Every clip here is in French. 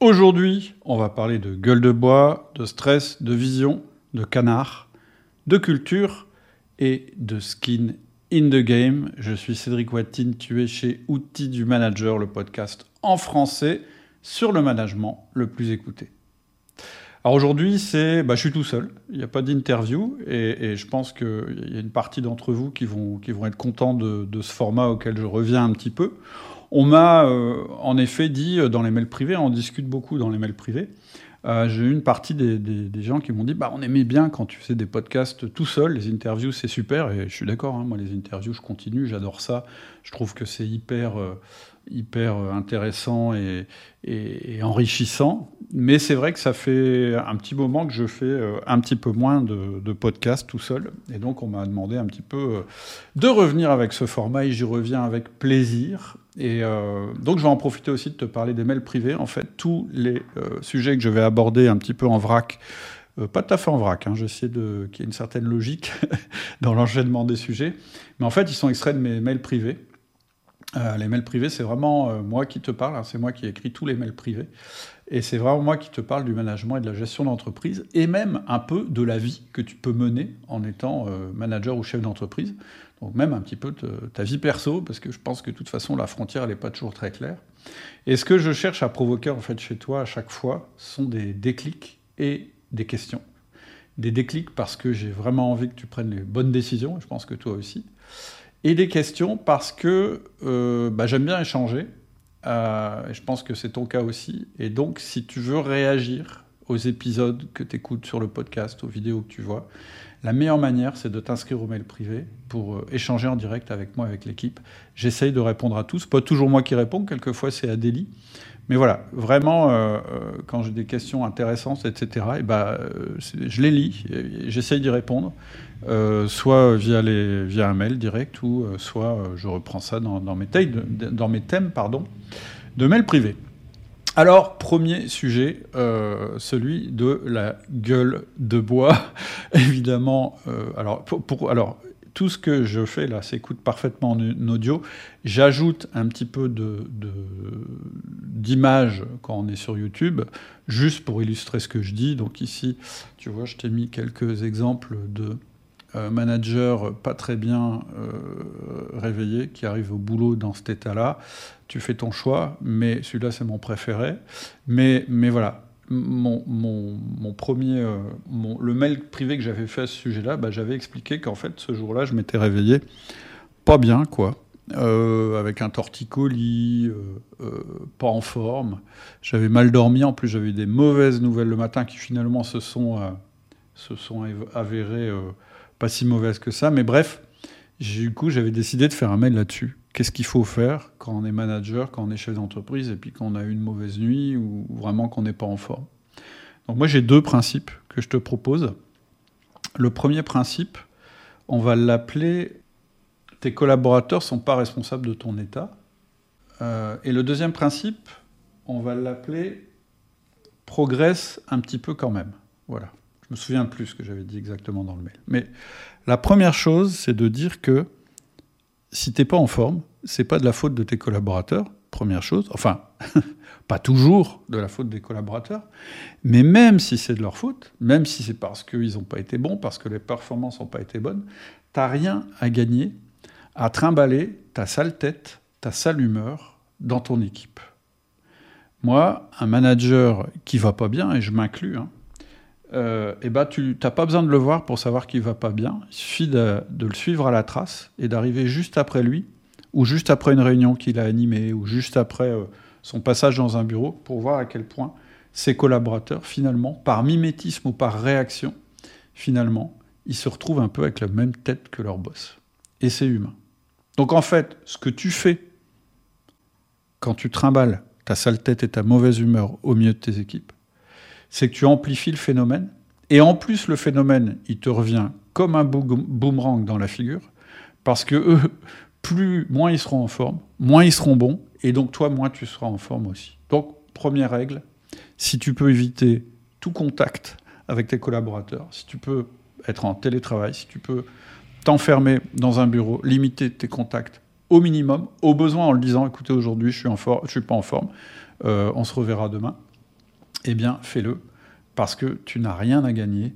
Aujourd'hui, on va parler de gueule de bois, de stress, de vision, de canard, de culture et de skin in the game. Je suis Cédric Watine, tu es chez Outils du Manager, le podcast en français sur le management le plus écouté. Alors aujourd'hui, c'est, bah, je suis tout seul. Il n'y a pas d'interview et, je pense qu'il y a une partie d'entre vous qui vont, qui vont être contents de, de, ce format auquel je reviens un petit peu. On m'a euh, en effet dit euh, dans les mails privés, on discute beaucoup dans les mails privés, euh, j'ai eu une partie des, gens qui m'ont dit bah, on aimait bien quand tu faisais des podcasts tout seul, les interviews c'est super, et je suis d'accord, hein, moi les interviews je continue, j'adore ça, je trouve que c'est hyper, hyper intéressant et, enrichissant, mais c'est vrai que ça fait un petit moment que je fais un petit peu moins de, de podcasts tout seul, et donc on m'a demandé un petit peu de revenir avec ce format, et j'y reviens avec plaisir, et euh, donc, je vais en profiter aussi de te parler des mails privés. En fait, tous les euh, sujets que je vais aborder un petit peu en vrac, euh, pas tout à fait en vrac, hein, j'essaie qu'il y ait une certaine logique dans l'enchaînement des sujets, mais en fait, ils sont extraits de mes mails privés. les mails privés, c'est vraiment moi qui te parle, hein, c'est moi qui écris tous les mails privés, et c'est vraiment moi qui te parle du management et de la gestion d'entreprise, et même un peu de la vie que tu peux mener en étant manager ou chef d'entreprise. Donc même un petit peu ta vie perso, parce que je pense que de toute façon, la frontière, n'est pas toujours très claire. Et ce que je cherche à provoquer en fait chez toi à chaque fois sont des déclics et des questions. Des déclics parce que j'ai vraiment envie que tu prennes les bonnes décisions, je pense que toi aussi. Et des questions parce que euh, bah, j'aime bien échanger, euh, je pense que c'est ton cas aussi. Et donc, si tu veux réagir aux épisodes que tu écoutes sur le podcast, aux vidéos que tu vois, la meilleure manière, c'est de t'inscrire au mail privé pour euh, échanger en direct avec moi, avec l'équipe. J'essaye de répondre à tous. Pas toujours moi qui réponds, quelquefois c'est Adélie. Mais voilà, vraiment, euh, quand j'ai des questions intéressantes, etc., et bah, je les lis, j'essaye d'y répondre, soit via, les, via un mail direct, ou soit je reprends ça dans, mes, thèmes pardon, de mail privé. Alors, premier sujet, euh, celui de la gueule de bois. Évidemment, euh, alors, pour, alors, tout ce que je fais là s'écoute parfaitement en audio. J'ajoute un petit peu de, quand on est sur YouTube, juste pour illustrer ce que je dis. Donc ici, tu vois, je t'ai mis quelques exemples de euh, managers pas très bien réveillés qui arrivent au boulot dans cet état-là tu fais ton choix, mais celui-là, c'est mon préféré. Mais, mais voilà, mon, mon, premier, euh, le mail privé que j'avais fait à ce sujet-là, bah, j'avais expliqué qu'en fait, ce jour-là, je m'étais réveillé pas bien, quoi. Euh, avec un torticolis, euh, pas en forme. J'avais mal dormi, en plus j'avais eu des mauvaises nouvelles le matin qui finalement se sont, se sont avérées pas si mauvaises que ça. Mais bref, du coup j'avais décidé de faire un mail là-dessus qu'est-ce qu'il faut faire quand on est manager, quand on est chef d'entreprise, et puis quand on a eu une mauvaise nuit ou vraiment qu'on n'est pas en forme? Donc moi j'ai deux principes que je te propose. Le premier principe, on va l'appeler tes collaborateurs sont pas responsables de ton état. Euh, et le deuxième principe, on va l'appeler progresse un petit peu quand même. Voilà. Me souviens plus ce que j'avais dit exactement dans le mail. Mais la première chose, c'est de dire que si t'es pas en forme, c'est pas de la faute de tes collaborateurs, première chose. Enfin, pas toujours de la faute des collaborateurs, mais même si c'est de leur faute, même si c'est parce qu'ils n'ont pas été bons, parce que les performances n'ont pas été bonnes, t'as rien à gagner à trimballer ta sale tête, ta sale humeur dans ton équipe. Moi, un manager qui va pas bien, et je m'inclus, hein, euh, eh ben, tu n'as pas besoin de le voir pour savoir qu'il va pas bien. Il suffit de, le suivre à la trace et d'arriver juste après lui, ou juste après une réunion qu'il a animée, ou juste après euh, son passage dans un bureau, pour voir à quel point ses collaborateurs, finalement, par mimétisme ou par réaction, finalement, ils se retrouvent un peu avec la même tête que leur boss. Et c'est humain. Donc en fait, ce que tu fais quand tu trimbales ta sale tête et ta mauvaise humeur au milieu de tes équipes, c'est que tu amplifies le phénomène. Et en plus, le phénomène, il te revient comme un boomerang dans la figure, parce que plus, moins ils seront en forme, moins ils seront bons, et donc toi, moins tu seras en forme aussi. Donc, première règle, si tu peux éviter tout contact avec tes collaborateurs, si tu peux être en télétravail, si tu peux t'enfermer dans un bureau, limiter tes contacts au minimum, au besoin en le disant, écoutez, aujourd'hui, je suis suis pas en forme, euh, on se reverra demain eh bien fais-le, parce que tu n'as rien à gagner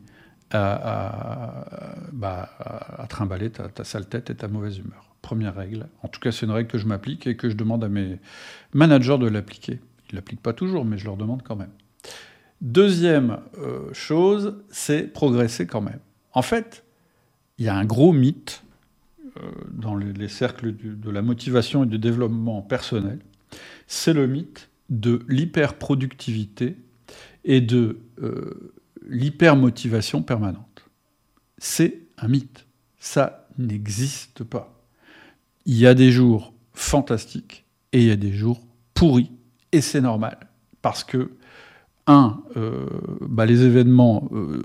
à, bah, trimballer ta, sale tête et ta mauvaise humeur. Première règle. En tout cas, c'est une règle que je m'applique et que je demande à mes managers de l'appliquer. Ils ne l'appliquent pas toujours, mais je leur demande quand même. Deuxième euh, chose, c'est progresser quand même. En fait, il y a un gros mythe euh, dans les, cercles de la motivation et du développement personnel. C'est le mythe de l'hyperproductivité et de euh, l'hypermotivation permanente. C'est un mythe. Ça n'existe pas. Il y a des jours fantastiques et il y a des jours pourris. Et c'est normal. Parce que, un, euh, bah les événements, euh,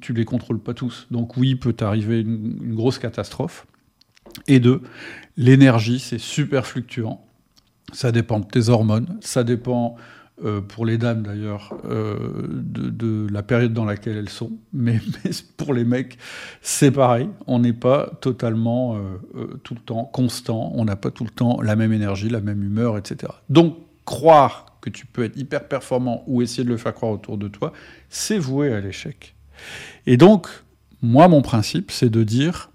tu les contrôles pas tous. Donc oui, peut arriver une, une grosse catastrophe. Et deux, l'énergie, c'est super fluctuant. Ça dépend de tes hormones, ça dépend euh, pour les dames d'ailleurs, euh, de, la période dans laquelle elles sont. Mais, pour les mecs, c'est pareil. On n'est pas totalement euh, tout le temps constant. On n'a pas tout le temps la même énergie, la même humeur, etc. Donc, croire que tu peux être hyper performant ou essayer de le faire croire autour de toi, c'est voué à l'échec. Et donc, moi, mon principe, c'est de dire,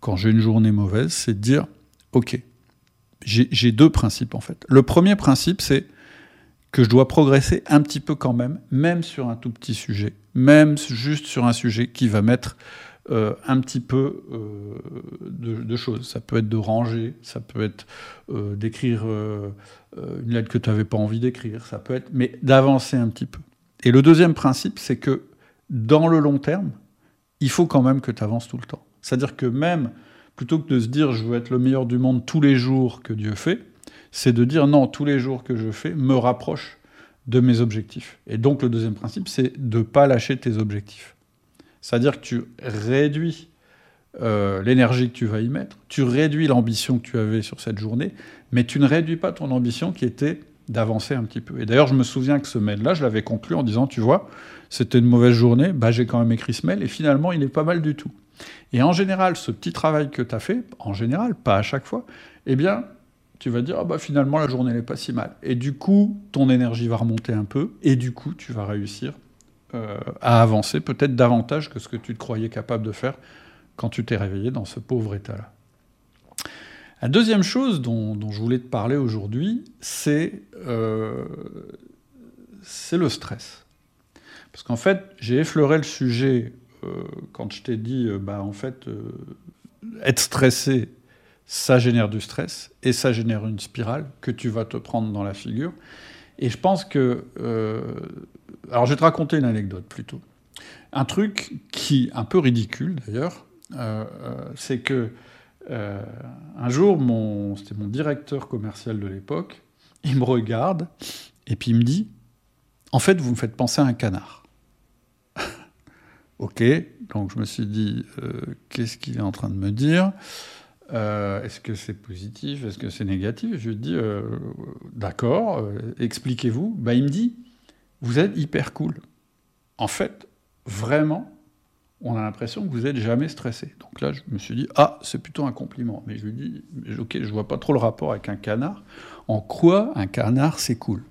quand j'ai une journée mauvaise, c'est de dire, OK, j'ai deux principes en fait. Le premier principe, c'est que je dois progresser un petit peu quand même, même sur un tout petit sujet, même juste sur un sujet qui va mettre euh, un petit peu euh, de, choses. Ça peut être de ranger, ça peut être euh, d'écrire une lettre que tu n'avais pas envie d'écrire, ça peut être, mais d'avancer un petit peu. Et le deuxième principe, c'est que dans le long terme, il faut quand même que tu avances tout le temps. C'est-à-dire que même plutôt que de se dire je veux être le meilleur du monde tous les jours que Dieu fait, c'est de dire non, tous les jours que je fais me rapprochent de mes objectifs. Et donc le deuxième principe, c'est de ne pas lâcher tes objectifs. C'est-à-dire que tu réduis euh, l'énergie que tu vas y mettre, tu réduis l'ambition que tu avais sur cette journée, mais tu ne réduis pas ton ambition qui était d'avancer un petit peu. Et d'ailleurs, je me souviens que ce mail-là, je l'avais conclu en disant, tu vois, c'était une mauvaise journée, bah, j'ai quand même écrit ce mail, et finalement, il est pas mal du tout. Et en général, ce petit travail que tu as fait, en général, pas à chaque fois, eh bien, tu vas dire, ah bah finalement la journée n'est pas si mal. Et du coup, ton énergie va remonter un peu, et du coup, tu vas réussir euh, à avancer peut-être davantage que ce que tu te croyais capable de faire quand tu t'es réveillé dans ce pauvre état-là. La deuxième chose dont, je voulais te parler aujourd'hui, c'est euh, le stress. Parce qu'en fait, j'ai effleuré le sujet euh, quand je t'ai dit, bah, en fait, être stressé, ça génère du stress et ça génère une spirale que tu vas te prendre dans la figure. Et je pense que... Euh, alors je vais te raconter une anecdote plutôt. Un truc qui, un peu ridicule d'ailleurs, euh, euh, c'est que un jour, c'était mon directeur commercial de l'époque, il me regarde et puis il me dit, en fait, vous me faites penser à un canard. ok, donc je me suis dit, qu'est-ce qu'il est en train de me dire? Euh, est-ce que c'est positif? Est-ce que c'est négatif? Je lui dis euh, D'accord, euh, expliquez-vous. Bah, il me dit Vous êtes hyper cool. En fait, vraiment, on a l'impression que vous n'êtes jamais stressé. Donc là, je me suis dit Ah, c'est plutôt un compliment. Mais je lui dis Ok, je vois pas trop le rapport avec un canard. En quoi un canard, c'est cool?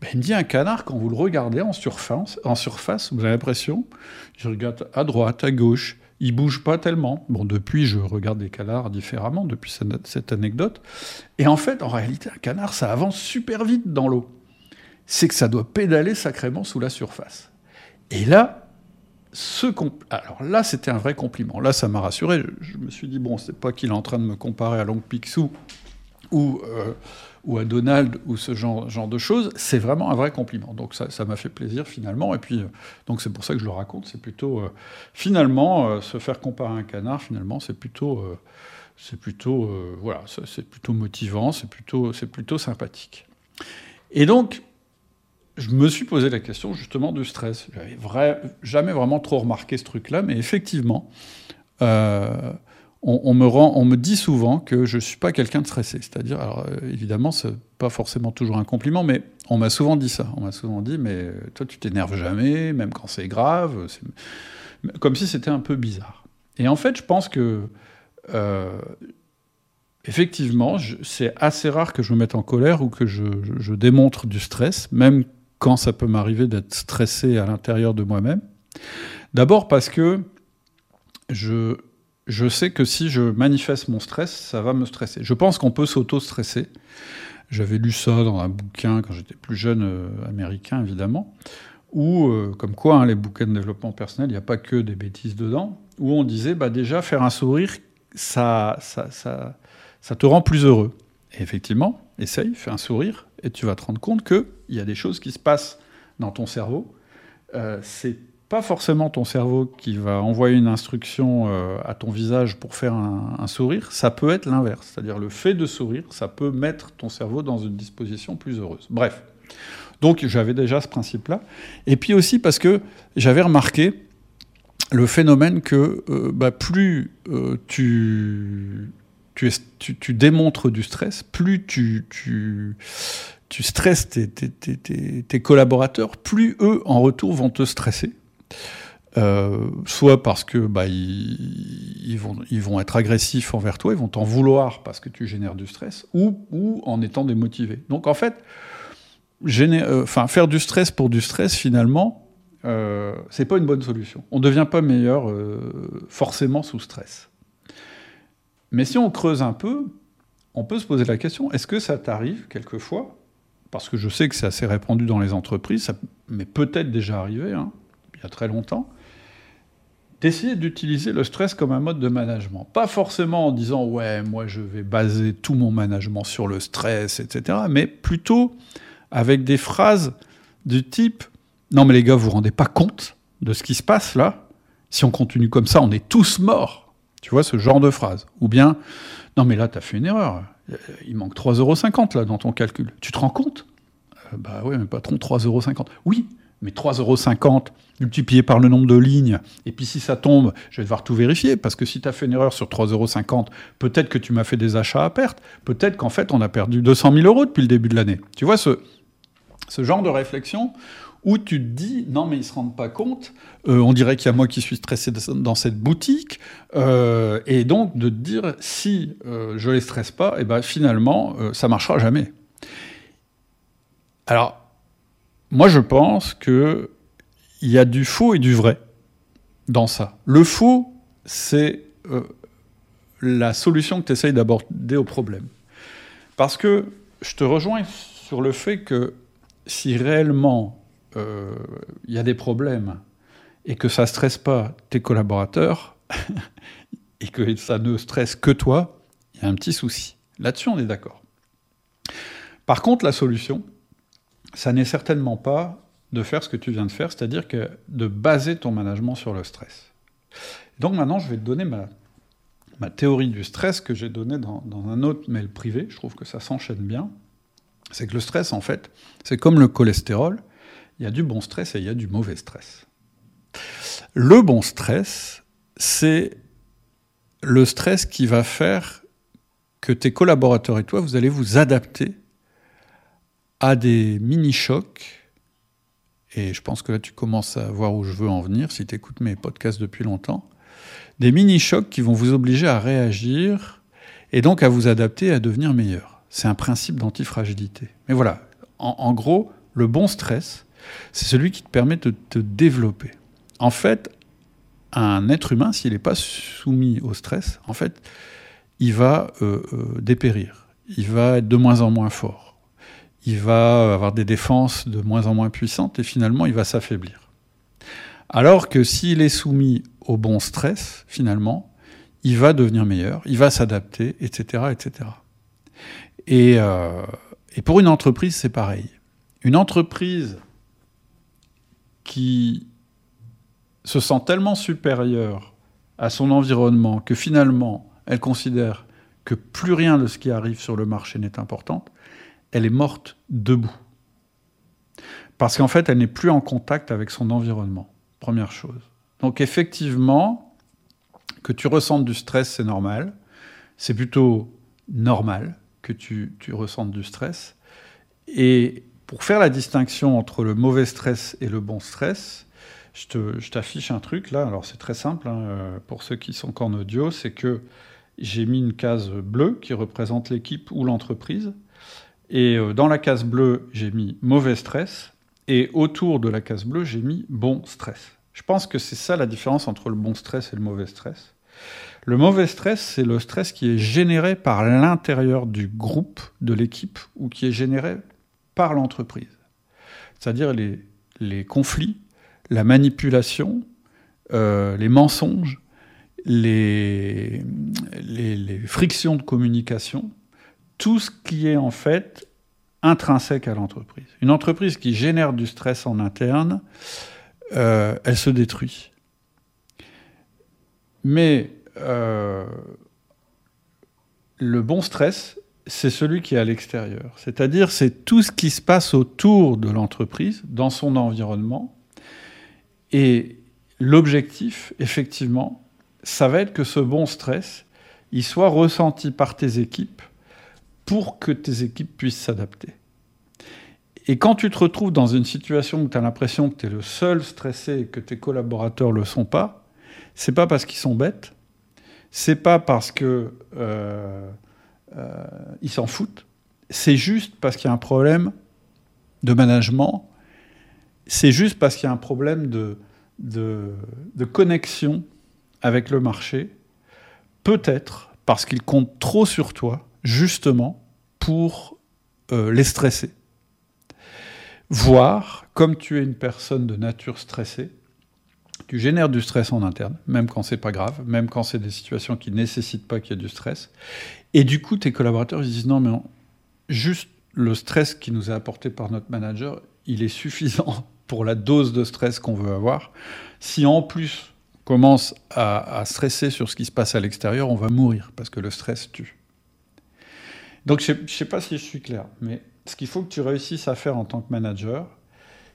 Ben, il me dit un canard, quand vous le regardez en surface, en surface vous avez l'impression, je regarde à droite, à gauche, il bouge pas tellement. Bon, depuis, je regarde des canards différemment, depuis cette anecdote. Et en fait, en réalité, un canard, ça avance super vite dans l'eau. C'est que ça doit pédaler sacrément sous la surface. Et là, ce alors là, c'était un vrai compliment. Là, ça m'a rassuré. Je, me suis dit, bon, c'est pas qu'il est en train de me comparer à Long Picsou ou... Euh, ou à Donald ou ce genre, de choses, c'est vraiment un vrai compliment. Donc ça m'a fait plaisir finalement. Et puis, euh, donc c'est pour ça que je le raconte. C'est plutôt, euh, finalement, euh, se faire comparer à un canard, finalement, c'est plutôt, c'est plutôt, voilà, c'est plutôt motivant, c'est plutôt, plutôt sympathique. Et donc, je me suis posé la question justement du stress. J'avais jamais vraiment trop remarqué ce truc-là, mais effectivement, on, me rend, on me dit souvent que je ne suis pas quelqu'un de stressé. C'est-à-dire, alors euh, évidemment, ce n'est pas forcément toujours un compliment, mais on m'a souvent dit ça. On m'a souvent dit, mais toi, tu t'énerves jamais, même quand c'est grave. Comme si c'était un peu bizarre. Et en fait, je pense que, euh, effectivement, c'est assez rare que je me mette en colère ou que je, démontre du stress, même quand ça peut m'arriver d'être stressé à l'intérieur de moi-même. D'abord parce que je, je sais que si je manifeste mon stress, ça va me stresser. Je pense qu'on peut s'auto-stresser. J'avais lu ça dans un bouquin quand j'étais plus jeune, euh, américain évidemment, où, euh, comme quoi, hein, les bouquins de développement personnel, il n'y a pas que des bêtises dedans, où on disait bah, déjà faire un sourire, ça, ça, ça, ça te rend plus heureux. Et effectivement, essaye, fais un sourire, et tu vas te rendre compte qu'il y a des choses qui se passent dans ton cerveau. Euh, c'est pas forcément ton cerveau qui va envoyer une instruction euh, à ton visage pour faire un, sourire, ça peut être l'inverse. C'est-à-dire le fait de sourire, ça peut mettre ton cerveau dans une disposition plus heureuse. Bref. Donc j'avais déjà ce principe-là. Et puis aussi parce que j'avais remarqué le phénomène que euh, bah, plus euh, tu, tu, démontres du stress, plus tu, stresses tes, collaborateurs, plus eux, en retour, vont te stresser. Euh, soit parce que bah, ils, vont, être agressifs envers toi, ils vont t'en vouloir parce que tu génères du stress, ou, en étant démotivés. Donc en fait, euh, faire du stress pour du stress, finalement, euh, c'est pas une bonne solution. On ne devient pas meilleur euh, forcément sous stress. Mais si on creuse un peu, on peut se poser la question est-ce que ça t'arrive quelquefois? Parce que je sais que c'est assez répandu dans les entreprises, ça peut-être déjà arrivé. Hein, très longtemps, d'essayer d'utiliser le stress comme un mode de management. Pas forcément en disant ouais, moi je vais baser tout mon management sur le stress, etc. Mais plutôt avec des phrases du type non mais les gars, vous vous rendez pas compte de ce qui se passe là? Si on continue comme ça, on est tous morts. Tu vois ce genre de phrase. Ou bien non mais là, tu as fait une erreur. Il manque 3,50 euros là dans ton calcul. Tu te rends compte? Euh, Bah ouais, mais patron, 3,50 euros. Oui, mais 3,50 euros multiplié par le nombre de lignes, et puis si ça tombe, je vais devoir tout vérifier, parce que si tu as fait une erreur sur 3,50 euros, peut-être que tu m'as fait des achats à perte, peut-être qu'en fait on a perdu 200 000 euros depuis le début de l'année. Tu vois ce, ce genre de réflexion où tu te dis non mais ils se rendent pas compte, euh, on dirait qu'il y a moi qui suis stressé dans cette boutique, euh, et donc de te dire si euh, je les stresse pas, et eh ben finalement ça marchera jamais. Alors moi, je pense qu'il y a du faux et du vrai dans ça. Le faux, c'est euh, la solution que tu essayes d'aborder au problème. Parce que je te rejoins sur le fait que si réellement euh, il y a des problèmes et que ça ne stresse pas tes collaborateurs et que ça ne stresse que toi, il y a un petit souci. Là-dessus, on est d'accord. Par contre, la solution, ça n'est certainement pas de faire ce que tu viens de faire, c'est-à-dire que de baser ton management sur le stress. Donc maintenant, je vais te donner ma, théorie du stress que j'ai donnée dans, un autre mail privé. Je trouve que ça s'enchaîne bien. C'est que le stress, en fait, c'est comme le cholestérol. Il y a du bon stress et il y a du mauvais stress. Le bon stress, c'est le stress qui va faire que tes collaborateurs et toi, vous allez vous adapter à des mini-chocs, et je pense que là tu commences à voir où je veux en venir si tu écoutes mes podcasts depuis longtemps, des mini-chocs qui vont vous obliger à réagir et donc à vous adapter à devenir meilleur. C'est un principe d'antifragilité. Mais voilà, en, gros, le bon stress, c'est celui qui te permet de te développer. En fait, un être humain, s'il n'est pas soumis au stress, en fait, il va euh, euh, dépérir. Il va être de moins en moins fort il va avoir des défenses de moins en moins puissantes et finalement il va s'affaiblir. Alors que s'il est soumis au bon stress, finalement, il va devenir meilleur, il va s'adapter, etc., etc. Et, euh, et pour une entreprise, c'est pareil. Une entreprise qui se sent tellement supérieure à son environnement que finalement elle considère que plus rien de ce qui arrive sur le marché n'est important, elle est morte debout. Parce qu'en fait, elle n'est plus en contact avec son environnement, première chose. Donc effectivement, que tu ressentes du stress, c'est normal. C'est plutôt normal que tu, tu ressentes du stress. Et pour faire la distinction entre le mauvais stress et le bon stress, je t'affiche un truc là. Alors c'est très simple hein, euh, pour ceux qui sont qu'en audio, c'est que j'ai mis une case bleue qui représente l'équipe ou l'entreprise. Et euh, dans la case bleue, j'ai mis mauvais stress. Et autour de la case bleue, j'ai mis bon stress. Je pense que c'est ça la différence entre le bon stress et le mauvais stress. Le mauvais stress, c'est le stress qui est généré par l'intérieur du groupe, de l'équipe, ou qui est généré par l'entreprise. C'est-à-dire les, conflits, la manipulation, euh, les mensonges, les, frictions de communication, tout ce qui est en fait intrinsèque à l'entreprise. Une entreprise qui génère du stress en interne, euh, elle se détruit. Mais euh, le bon stress, c'est celui qui est à l'extérieur. C'est-à-dire, c'est tout ce qui se passe autour de l'entreprise, dans son environnement. Et l'objectif, effectivement, ça va être que ce bon stress, il soit ressenti par tes équipes pour que tes équipes puissent s'adapter. Et quand tu te retrouves dans une situation où tu as l'impression que tu es le seul stressé et que tes collaborateurs ne le sont pas, c'est pas parce qu'ils sont bêtes, c'est pas parce que euh, euh, s'en foutent, c'est juste parce qu'il y a un problème de management, c'est juste parce qu'il y a un problème de, de, de connexion avec le marché, peut-être parce qu'ils comptent trop sur toi, justement, pour euh, les stresser voire, comme tu es une personne de nature stressée, tu génères du stress en interne, même quand c'est pas grave, même quand c'est des situations qui nécessitent pas qu'il y ait du stress. Et du coup, tes collaborateurs ils disent non, mais juste le stress qui nous est apporté par notre manager, il est suffisant pour la dose de stress qu'on veut avoir. Si en plus on commence à, stresser sur ce qui se passe à l'extérieur, on va mourir parce que le stress tue. Donc je ne sais pas si je suis clair, mais ce qu'il faut que tu réussisses à faire en tant que manager,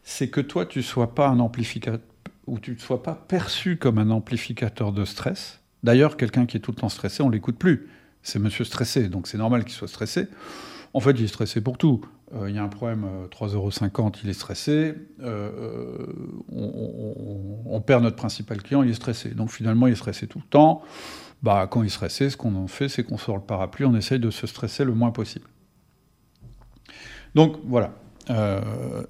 c'est que toi, tu ne sois pas un amplificateur, ou tu ne sois pas perçu comme un amplificateur de stress. D'ailleurs, quelqu'un qui est tout le temps stressé, on l'écoute plus. C'est monsieur stressé, donc c'est normal qu'il soit stressé. En fait, il est stressé pour tout. Euh, il y a un problème, 3,50 euh, euros, il est stressé. Euh, on, on, perd notre principal client, il est stressé. Donc finalement, il est stressé tout le temps. Bah, quand il est stressé, ce qu'on en fait, c'est qu'on sort le parapluie, on essaye de se stresser le moins possible. Donc voilà, euh,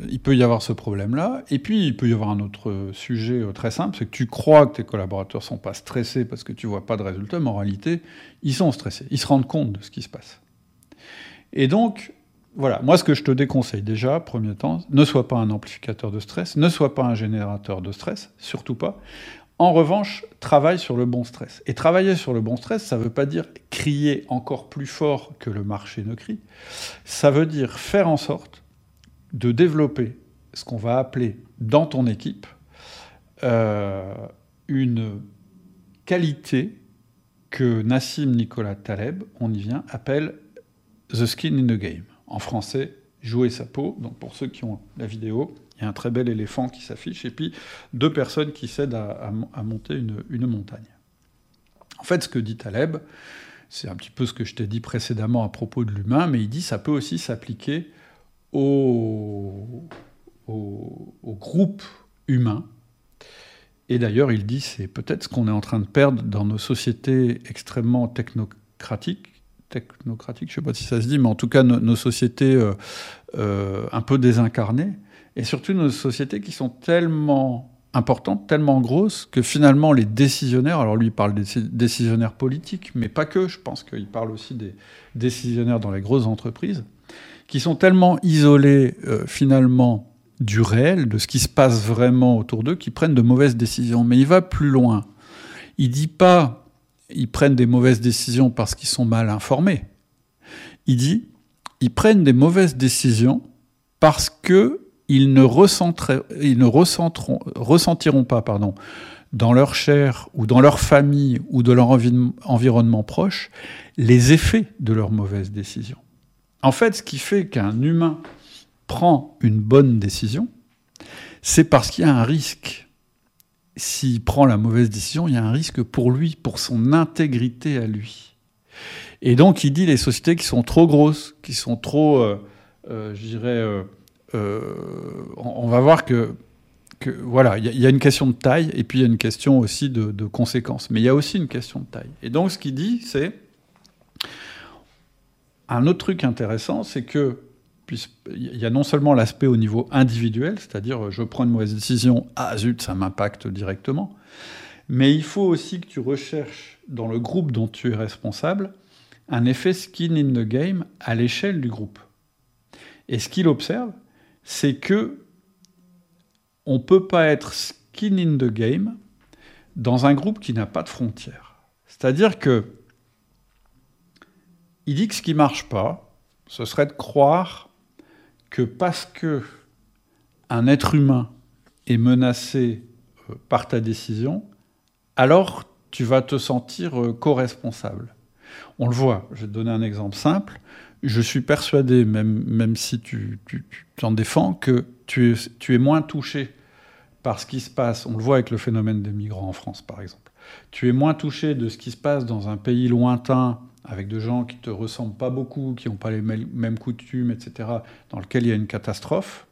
il peut y avoir ce problème-là. Et puis, il peut y avoir un autre sujet euh, très simple, c'est que tu crois que tes collaborateurs ne sont pas stressés parce que tu ne vois pas de résultats, mais en réalité, ils sont stressés. Ils se rendent compte de ce qui se passe. Et donc, voilà, moi, ce que je te déconseille déjà, premier temps, ne sois pas un amplificateur de stress, ne sois pas un générateur de stress, surtout pas. En revanche, travaille sur le bon stress. Et travailler sur le bon stress, ça ne veut pas dire crier encore plus fort que le marché ne crie. Ça veut dire faire en sorte de développer ce qu'on va appeler dans ton équipe euh, une qualité que Nassim Nicolas Taleb, on y vient, appelle the skin in the game. En français, jouer sa peau. Donc pour ceux qui ont la vidéo, il y a un très bel éléphant qui s'affiche, et puis deux personnes qui s'aident à, monter une, montagne. En fait, ce que dit Taleb, c'est un petit peu ce que je t'ai dit précédemment à propos de l'humain, mais il dit que ça peut aussi s'appliquer au, au, au, groupe humain. Et d'ailleurs, il dit c'est peut-être ce qu'on est en train de perdre dans nos sociétés extrêmement technocratiques, technocratiques, je ne sais pas si ça se dit, mais en tout cas nos, sociétés euh, euh, un peu désincarnées, et surtout nos sociétés qui sont tellement importantes, tellement grosses, que finalement les décisionnaires, alors lui il parle des décisionnaires politiques, mais pas que, je pense qu'il parle aussi des décisionnaires dans les grosses entreprises, qui sont tellement isolés euh, finalement du réel, de ce qui se passe vraiment autour d'eux, qu'ils prennent de mauvaises décisions. Mais il va plus loin. Il dit pas ils prennent des mauvaises décisions parce qu'ils sont mal informés. Il dit ils prennent des mauvaises décisions parce que ils ne, ressentiront pas pardon, dans leur chair ou dans leur famille ou de leur environnement proche les effets de leurs mauvaises décisions. En fait, ce qui fait qu'un humain prend une bonne décision, c'est parce qu'il y a un risque. S'il prend la mauvaise décision, il y a un risque pour lui, pour son intégrité à lui. Et donc, il dit les sociétés qui sont trop grosses, qui sont trop, euh, euh, je dirais, euh, on, va voir que, voilà, il y, a une question de taille et puis il y a une question aussi de, de, conséquences. Mais il y a aussi une question de taille. Et donc, ce qu'il dit, c'est un autre truc intéressant, c'est que. Il y a non seulement l'aspect au niveau individuel, c'est-à-dire je prends une mauvaise décision, ah zut, ça m'impacte directement, mais il faut aussi que tu recherches dans le groupe dont tu es responsable un effet skin in the game à l'échelle du groupe. Et ce qu'il observe, c'est que on peut pas être skin in the game dans un groupe qui n'a pas de frontières. C'est-à-dire que il dit que ce qui marche pas, ce serait de croire que parce que un être humain est menacé euh, par ta décision, alors tu vas te sentir euh, co-responsable. On le voit, je vais te donner un exemple simple. Je suis persuadé, même, même si tu t'en défends, que tu es, tu es moins touché par ce qui se passe. On le voit avec le phénomène des migrants en France, par exemple. Tu es moins touché de ce qui se passe dans un pays lointain, avec des gens qui te ressemblent pas beaucoup, qui n'ont pas les mêmes coutumes, etc., dans lequel il y a une catastrophe,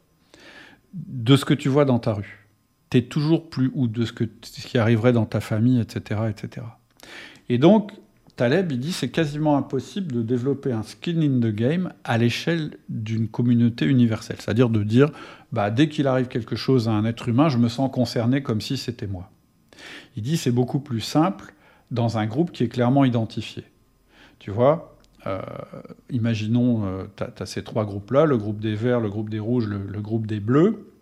de ce que tu vois dans ta rue. Tu es toujours plus, ou de ce, que, ce qui arriverait dans ta famille, etc., etc. Et donc, Taleb, il dit c'est quasiment impossible de développer un skin in the game à l'échelle d'une communauté universelle. C'est-à-dire de dire, bah, dès qu'il arrive quelque chose à un être humain, je me sens concerné comme si c'était moi. Il dit c'est beaucoup plus simple dans un groupe qui est clairement identifié. Tu vois, euh, imaginons, euh, tu as, ces trois groupes-là, le groupe des verts, le groupe des rouges, le, groupe des bleus.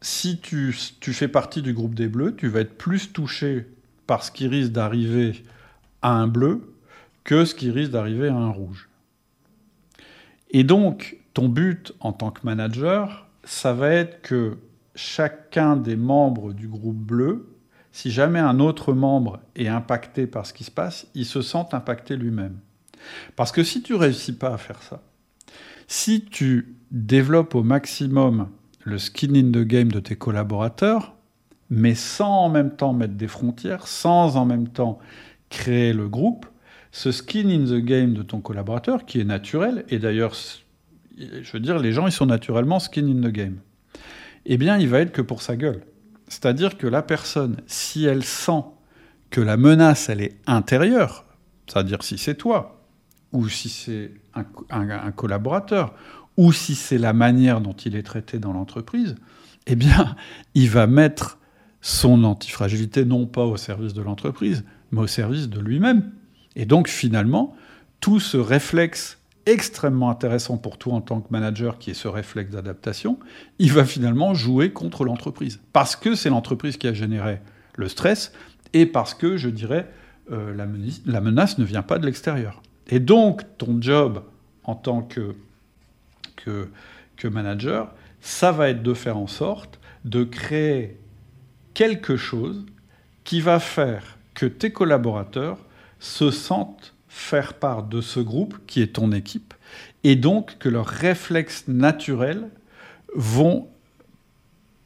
Si tu, tu, fais partie du groupe des bleus, tu vas être plus touché par ce qui risque d'arriver à un bleu que ce qui risque d'arriver à un rouge. Et donc, ton but en tant que manager, ça va être que chacun des membres du groupe bleu, si jamais un autre membre est impacté par ce qui se passe, il se sent impacté lui-même. Parce que si tu réussis pas à faire ça, si tu développes au maximum le skin in the game de tes collaborateurs, mais sans en même temps mettre des frontières, sans en même temps créer le groupe, ce skin in the game de ton collaborateur, qui est naturel, et d'ailleurs, je veux dire, les gens, ils sont naturellement skin in the game, eh bien, il va être que pour sa gueule. C'est-à-dire que la personne, si elle sent que la menace, elle est intérieure, c'est-à-dire si c'est toi, ou si c'est un, un, collaborateur, ou si c'est la manière dont il est traité dans l'entreprise, eh bien, il va mettre son antifragilité non pas au service de l'entreprise, mais au service de lui-même. Et donc finalement, tout ce réflexe extrêmement intéressant pour toi en tant que manager, qui est ce réflexe d'adaptation, il va finalement jouer contre l'entreprise. Parce que c'est l'entreprise qui a généré le stress, et parce que, je dirais, euh, la, menace, la, menace, ne vient pas de l'extérieur. Et donc, ton job en tant que, que, que manager, ça va être de faire en sorte de créer quelque chose qui va faire que tes collaborateurs se sentent faire part de ce groupe qui est ton équipe, et donc que leurs réflexes naturels vont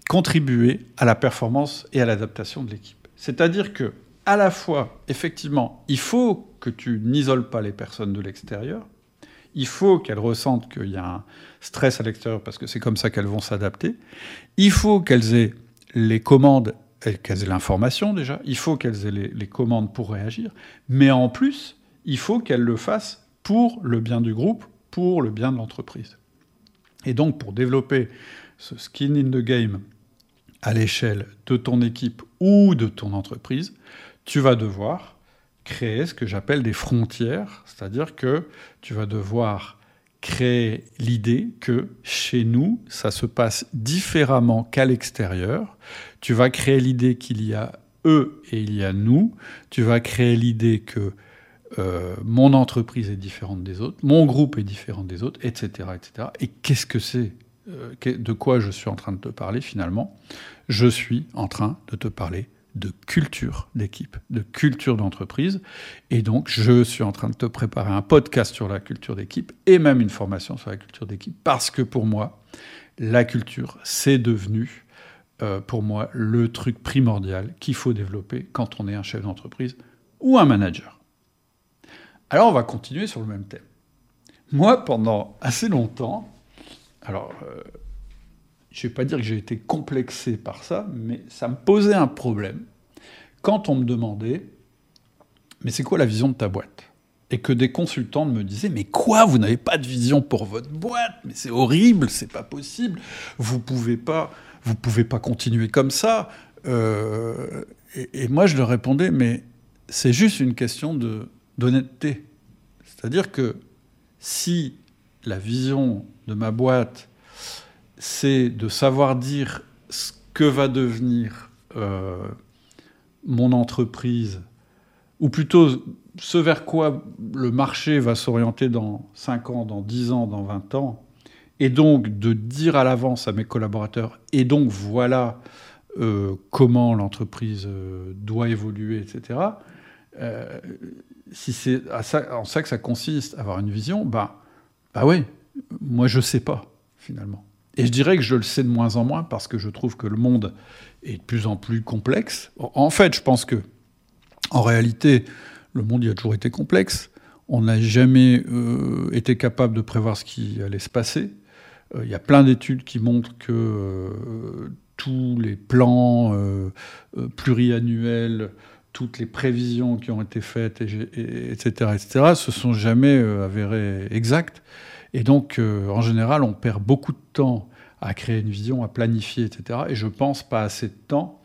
contribuer à la performance et à l'adaptation de l'équipe. C'est-à-dire que, à la fois, effectivement, il faut que tu n'isoles pas les personnes de l'extérieur, il faut qu'elles ressentent qu'il y a un stress à l'extérieur parce que c'est comme ça qu'elles vont s'adapter, il faut qu'elles aient les commandes qu'elles aient l'information déjà, il faut qu'elles aient les, commandes pour réagir, mais en plus, il faut qu'elles le fassent pour le bien du groupe, pour le bien de l'entreprise. Et donc, pour développer ce skin in the game à l'échelle de ton équipe ou de ton entreprise, tu vas devoir créer ce que j'appelle des frontières, c'est-à-dire que tu vas devoir créer l'idée que chez nous, ça se passe différemment qu'à l'extérieur. Tu vas créer l'idée qu'il y a eux et il y a nous. Tu vas créer l'idée que euh, mon entreprise est différente des autres, mon groupe est différent des autres, etc. etc. Et qu'est-ce que c'est euh, De quoi je suis en train de te parler finalement? Je suis en train de te parler de culture d'équipe, de culture d'entreprise. Et donc, je suis en train de te préparer un podcast sur la culture d'équipe et même une formation sur la culture d'équipe parce que pour moi, la culture, c'est devenu, euh, pour moi, le truc primordial qu'il faut développer quand on est un chef d'entreprise ou un manager. Alors, on va continuer sur le même thème. Moi, pendant assez longtemps, alors, euh, je ne vais pas dire que j'ai été complexé par ça, mais ça me posait un problème quand on me demandait Mais c'est quoi la vision de ta boîte? Et que des consultants me disaient mais quoi vous n'avez pas de vision pour votre boîte? Mais c'est horrible c'est pas possible. Vous pouvez pas vous pouvez pas continuer comme ça. Euh, et, moi je leur répondais mais c'est juste une question de d'honnêteté. C'est-à-dire que si la vision de ma boîte c'est de savoir dire ce que va devenir euh, mon entreprise ou plutôt ce vers quoi le marché va s'orienter dans 5 ans, dans 10 ans, dans 20 ans, et donc de dire à l'avance à mes collaborateurs, et donc voilà euh, comment l'entreprise euh, doit évoluer, etc. Si c'est en ça que ça consiste, avoir une vision, bah, bah oui, moi je sais pas, finalement. Et je dirais que je le sais de moins en moins parce que je trouve que le monde est de plus en plus complexe. En fait, je pense que, en réalité, le monde y a toujours été complexe. On n'a jamais euh, été capable de prévoir ce qui allait se passer. Euh, il y a plein d'études qui montrent que euh, tous les plans pluriannuels, toutes les prévisions qui ont été faites, etc., etc., se sont jamais avérées exactes. Et donc, en général, on perd beaucoup de temps à créer une vision, à planifier, etc. Et je pense pas assez de temps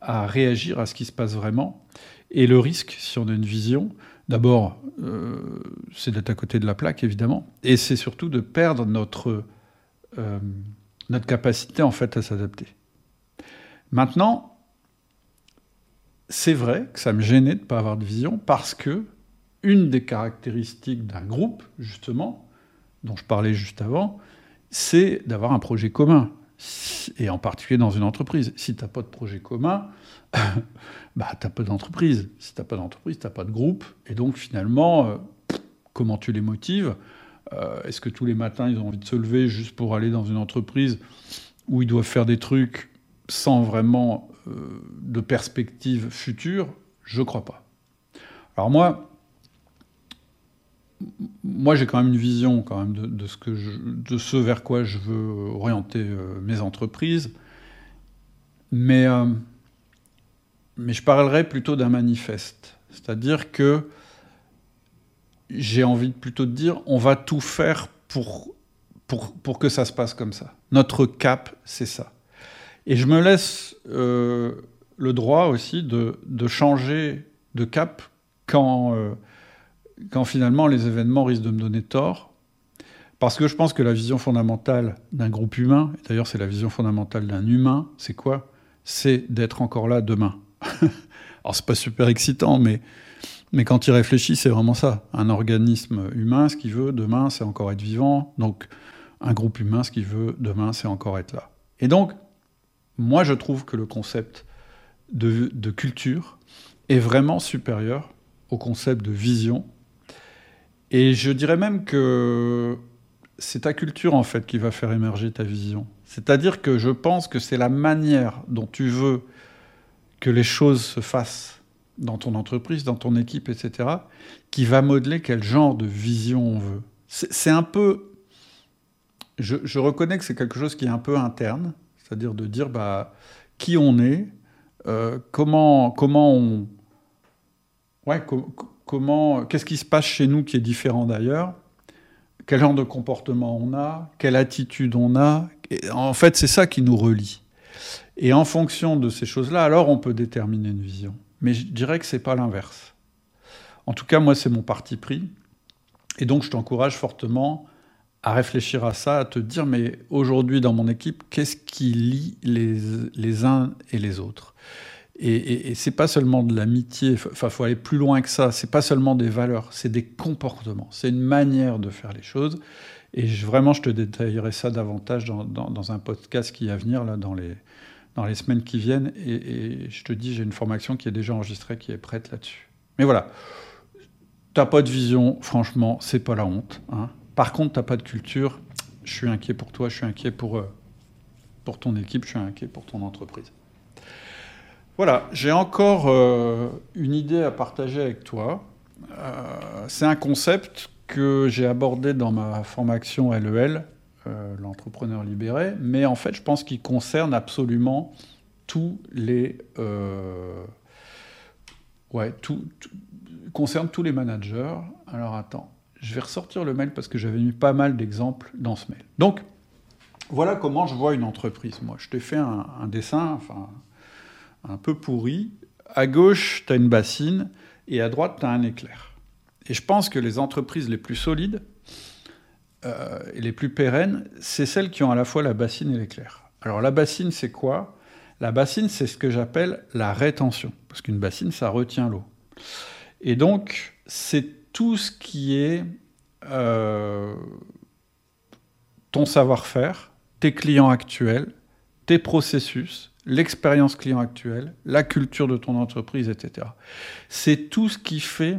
à réagir à ce qui se passe vraiment. Et le risque, si on a une vision, d'abord, euh, c'est d'être à côté de la plaque, évidemment, et c'est surtout de perdre notre, euh, notre capacité, en fait, à s'adapter. Maintenant, c'est vrai que ça me gênait de ne pas avoir de vision, parce que une des caractéristiques d'un groupe, justement, dont je parlais juste avant, c'est d'avoir un projet commun et en particulier dans une entreprise. Si tu n'as pas de projet commun, bah, tu n'as pas d'entreprise. Si tu n'as pas d'entreprise, tu n'as pas de groupe. Et donc finalement, euh, comment tu les motives? Euh, Est-ce que tous les matins, ils ont envie de se lever juste pour aller dans une entreprise où ils doivent faire des trucs sans vraiment euh, de perspective future? Je crois pas. Alors moi, moi, j'ai quand même une vision quand même de, ce vers quoi je veux orienter euh, mes entreprises, mais euh, je parlerai plutôt d'un manifeste, c'est-à-dire que j'ai envie plutôt de dire, on va tout faire pour que ça se passe comme ça. Notre cap, c'est ça. Et je me laisse euh, le droit aussi de, changer de cap quand quand finalement les événements risquent de me donner tort, parce que je pense que la vision fondamentale d'un groupe humain, d'ailleurs c'est la vision fondamentale d'un humain, c'est quoi? C'est d'être encore là demain. Alors c'est pas super excitant, mais, mais quand il réfléchit, c'est vraiment ça. Un organisme humain, ce qu'il veut demain, c'est encore être vivant. Donc un groupe humain, ce qu'il veut demain, c'est encore être là. Et donc, moi je trouve que le concept de, de culture est vraiment supérieur au concept de vision et je dirais même que c'est ta culture en fait qui va faire émerger ta vision. C'est-à-dire que je pense que c'est la manière dont tu veux que les choses se fassent dans ton entreprise, dans ton équipe, etc., qui va modeler quel genre de vision on veut. C'est un peu... Je, reconnais que c'est quelque chose qui est un peu interne, c'est-à-dire de dire bah, qui on est, euh, comment, comment on... Ouais, comment, qu'est-ce qui se passe chez nous qui est différent d'ailleurs, quel genre de comportement on a, quelle attitude on a? en fait, c'est ça qui nous relie. Et en fonction de ces choses-là, alors on peut déterminer une vision. Mais je dirais que c'est pas l'inverse. En tout cas, moi, c'est mon parti pris. Et donc, je t'encourage fortement à réfléchir à ça, à te dire, mais aujourd'hui, dans mon équipe, qu'est-ce qui lie les uns et les autres? Et, et, c'est pas seulement de l'amitié, enfin, faut aller plus loin que ça. C'est pas seulement des valeurs, c'est des comportements. C'est une manière de faire les choses. Et vraiment, je te détaillerai ça davantage dans, un podcast qui va venir là, dans, les, dans les semaines qui viennent. Et, je te dis, j'ai une formation qui est déjà enregistrée, qui est prête là-dessus. Mais voilà, t'as pas de vision, franchement, c'est pas la honte. Hein. Par contre, t'as pas de culture. Je suis inquiet pour toi, je suis inquiet pour, euh, pour ton équipe, je suis inquiet pour ton entreprise. Voilà, j'ai encore euh, une idée à partager avec toi. Euh, c'est un concept que j'ai abordé dans ma formation LEL, euh, l'entrepreneur libéré, mais en fait, je pense qu'il concerne absolument tous les. ouais, tout, concerne tous les managers. Alors attends, je vais ressortir le mail parce que j'avais mis pas mal d'exemples dans ce mail. Donc, voilà comment je vois une entreprise. Moi, je t'ai fait un, dessin, enfin, un peu pourri. À gauche, tu as une bassine et à droite, tu as un éclair. Et je pense que les entreprises les plus solides euh, et les plus pérennes, c'est celles qui ont à la fois la bassine et l'éclair. Alors la bassine, c'est quoi? La bassine, c'est ce que j'appelle la rétention, parce qu'une bassine, ça retient l'eau. Et donc, c'est tout ce qui est euh, ton savoir-faire, tes clients actuels, tes processus, l'expérience client actuelle, la culture de ton entreprise, etc. C'est tout ce qui fait,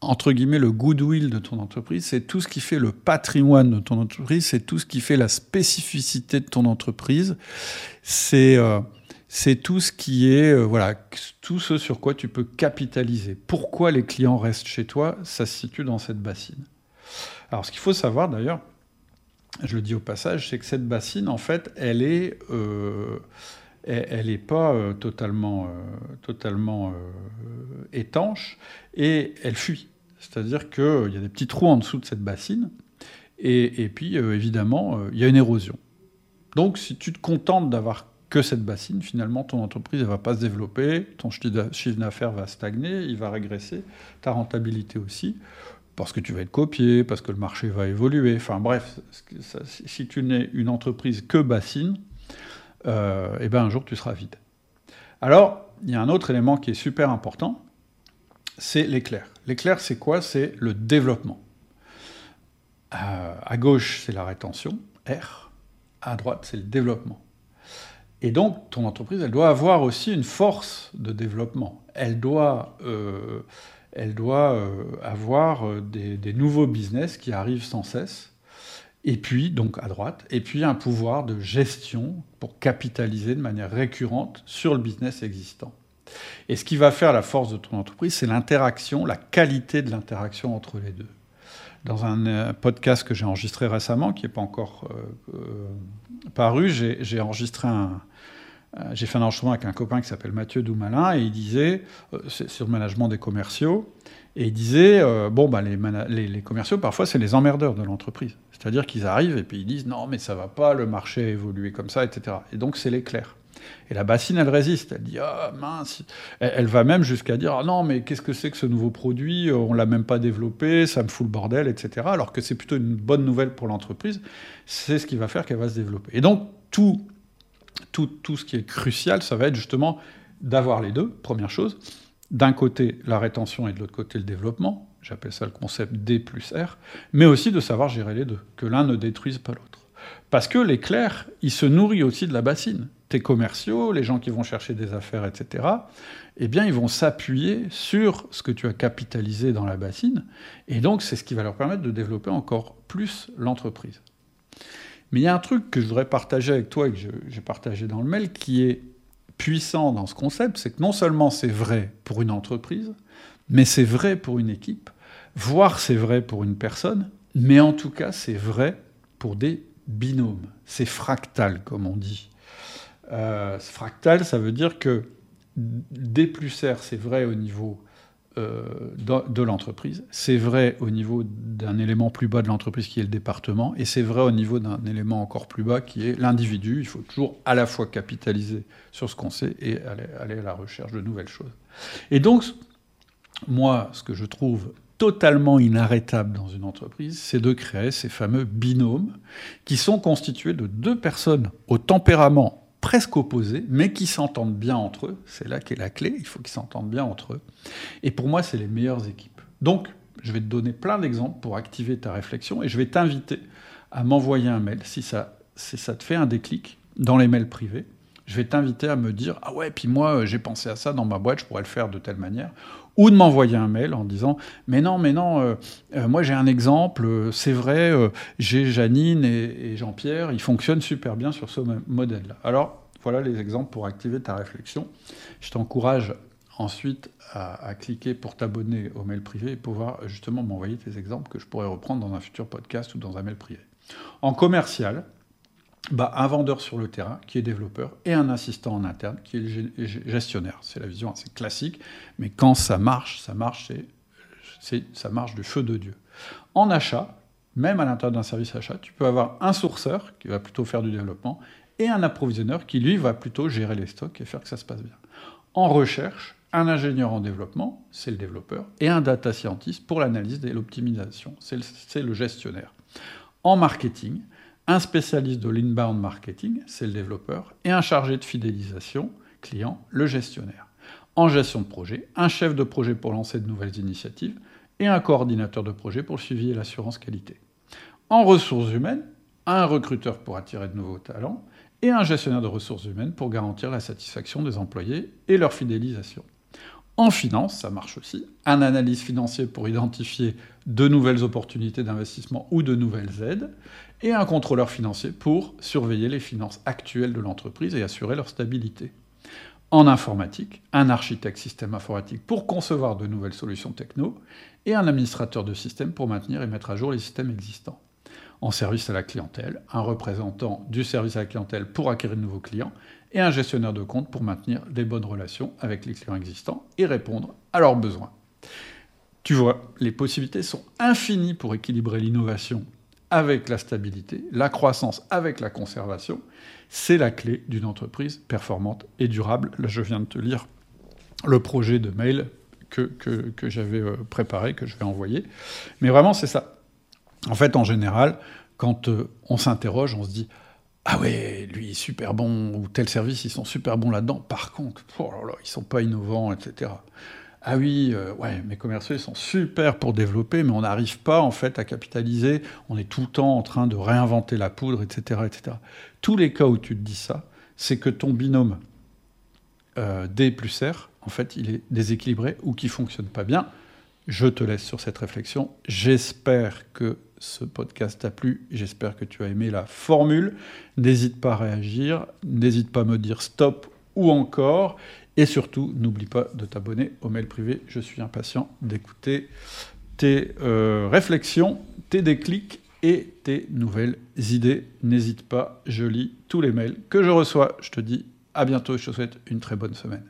entre guillemets, le goodwill de ton entreprise, c'est tout ce qui fait le patrimoine de ton entreprise, c'est tout ce qui fait la spécificité de ton entreprise, c'est euh, tout ce qui est, euh, voilà, tout ce sur quoi tu peux capitaliser. Pourquoi les clients restent chez toi, ça se situe dans cette bassine. Alors ce qu'il faut savoir d'ailleurs, je le dis au passage, c'est que cette bassine, en fait, elle est, euh, elle n'est pas euh, totalement, euh, totalement étanche et elle fuit. C'est-à-dire qu'il y a des petits trous en dessous de cette bassine et, et puis, évidemment, il y a une érosion. Donc, si tu te contentes d'avoir que cette bassine, finalement, ton entreprise ne va pas se développer, ton chiffre d'affaires va stagner, il va régresser, ta rentabilité aussi parce que tu vas être copié, parce que le marché va évoluer. Enfin bref, si tu n'es une entreprise que bassine, euh, eh ben un jour tu seras vide. Alors, il y a un autre élément qui est super important, c'est l'éclair. L'éclair, c'est quoi? C'est le développement. Euh, à gauche, c'est la rétention, R. À droite, c'est le développement. Et donc, ton entreprise, elle doit avoir aussi une force de développement. Elle doit euh, elle doit avoir des, nouveaux business qui arrivent sans cesse, et puis, donc à droite, et puis un pouvoir de gestion pour capitaliser de manière récurrente sur le business existant. Et ce qui va faire la force de ton entreprise, c'est l'interaction, la qualité de l'interaction entre les deux. Dans un euh, podcast que j'ai enregistré récemment, qui n'est pas encore paru, j'ai enregistré euh, j'ai fait un enregistrement avec un copain qui s'appelle Mathieu Doumalin et il disait, euh, sur le management des commerciaux, et il disait, euh, bon, bah, les, commerciaux, parfois, c'est les emmerdeurs de l'entreprise. C'est-à-dire qu'ils arrivent et puis ils disent, non, mais ça va pas, le marché a évolué comme ça, etc. Et donc, c'est l'éclair. Et la bassine, elle résiste. Elle dit, ah mince. Elle, va même jusqu'à dire, ah non, mais qu'est-ce que c'est que ce nouveau produit? On l'a même pas développé, ça me fout le bordel, etc. Alors que c'est plutôt une bonne nouvelle pour l'entreprise. C'est ce qui va faire qu'elle va se développer. Et donc, tout tout, tout, ce qui est crucial, ça va être justement d'avoir les deux, première chose. D'un côté, la rétention et de l'autre côté, le développement. J'appelle ça le concept D plus R. Mais aussi de savoir gérer les deux, que l'un ne détruise pas l'autre. Parce que l'éclair, il se nourrit aussi de la bassine. Tes commerciaux, les gens qui vont chercher des affaires, etc., eh bien, ils vont s'appuyer sur ce que tu as capitalisé dans la bassine. Et donc, c'est ce qui va leur permettre de développer encore plus l'entreprise. Mais il y a un truc que je voudrais partager avec toi et que j'ai partagé dans le mail qui est puissant dans ce concept, c'est que non seulement c'est vrai pour une entreprise, mais c'est vrai pour une équipe, voire c'est vrai pour une personne, mais en tout cas c'est vrai pour des binômes. C'est fractal, comme on dit. Euh, fractal, ça veut dire que D plus R, c'est vrai au niveau de, l'entreprise. C'est vrai au niveau d'un élément plus bas de l'entreprise qui est le département, et c'est vrai au niveau d'un élément encore plus bas qui est l'individu. Il faut toujours à la fois capitaliser sur ce qu'on sait et aller, à la recherche de nouvelles choses. Et donc, moi, ce que je trouve totalement inarrêtable dans une entreprise, c'est de créer ces fameux binômes qui sont constitués de deux personnes au tempérament presque opposés, mais qui s'entendent bien entre eux. C'est là qu'est la clé, il faut qu'ils s'entendent bien entre eux. Et pour moi, c'est les meilleures équipes. Donc, je vais te donner plein d'exemples pour activer ta réflexion et je vais t'inviter à m'envoyer un mail si ça, ça te fait un déclic dans les mails privés. Je vais t'inviter à me dire Ah ouais, puis moi, j'ai pensé à ça dans ma boîte, je pourrais le faire de telle manière. Ou de m'envoyer un mail en disant Mais non, mais non, euh, euh, moi j'ai un exemple, euh, c'est vrai, j'ai Janine et, Jean-Pierre, ils fonctionnent super bien sur ce modèle-là. Alors, voilà les exemples pour activer ta réflexion. Je t'encourage ensuite à, à, cliquer pour t'abonner au mail privé et pouvoir justement m'envoyer tes exemples que je pourrais reprendre dans un futur podcast ou dans un mail privé. En commercial, bah, un vendeur sur le terrain qui est développeur et un assistant en interne qui est gestionnaire. C'est la vision assez classique, mais quand ça marche, ça marche, c'est ça marche du feu de Dieu. En achat, même à l'intérieur d'un service achat, tu peux avoir un sourceur qui va plutôt faire du développement et un approvisionneur qui, lui, va plutôt gérer les stocks et faire que ça se passe bien. En recherche, un ingénieur en développement, c'est le développeur, et un data scientist pour l'analyse et l'optimisation, c'est le, gestionnaire. En marketing, un spécialiste de l'inbound marketing, c'est le développeur, et un chargé de fidélisation client, le gestionnaire. En gestion de projet, un chef de projet pour lancer de nouvelles initiatives, et un coordinateur de projet pour le suivi et l'assurance qualité. En ressources humaines, un recruteur pour attirer de nouveaux talents, et un gestionnaire de ressources humaines pour garantir la satisfaction des employés et leur fidélisation. En finance, ça marche aussi, un analyse financier pour identifier de nouvelles opportunités d'investissement ou de nouvelles aides, et un contrôleur financier pour surveiller les finances actuelles de l'entreprise et assurer leur stabilité. En informatique, un architecte système informatique pour concevoir de nouvelles solutions techno, et un administrateur de système pour maintenir et mettre à jour les systèmes existants en service à la clientèle, un représentant du service à la clientèle pour acquérir de nouveaux clients, et un gestionnaire de compte pour maintenir des bonnes relations avec les clients existants et répondre à leurs besoins. Tu vois, les possibilités sont infinies pour équilibrer l'innovation avec la stabilité, la croissance avec la conservation. C'est la clé d'une entreprise performante et durable. Là, je viens de te lire le projet de mail que, que j'avais euh, préparé, que je vais envoyer. Mais vraiment, c'est ça. En fait, en général, quand euh, on s'interroge, on se dit ah ouais, lui super bon, ou tel service, ils sont super bons là-dedans. Par contre, oh là là, ils sont pas innovants, etc. Ah oui, euh, ouais, mes commerciaux sont super pour développer, mais on n'arrive pas en fait à capitaliser. On est tout le temps en train de réinventer la poudre, etc., etc. Tous les cas où tu te dis ça, c'est que ton binôme euh, D plus R, en fait, il est déséquilibré ou qui fonctionne pas bien. Je te laisse sur cette réflexion. J'espère que ce podcast t'a plu. J'espère que tu as aimé la formule. N'hésite pas à réagir, n'hésite pas à me dire stop ou encore. Et surtout, n'oublie pas de t'abonner au mail privé. Je suis impatient d'écouter tes euh, réflexions, tes déclics et tes nouvelles idées. N'hésite pas, je lis tous les mails que je reçois. Je te dis à bientôt, je te souhaite une très bonne semaine.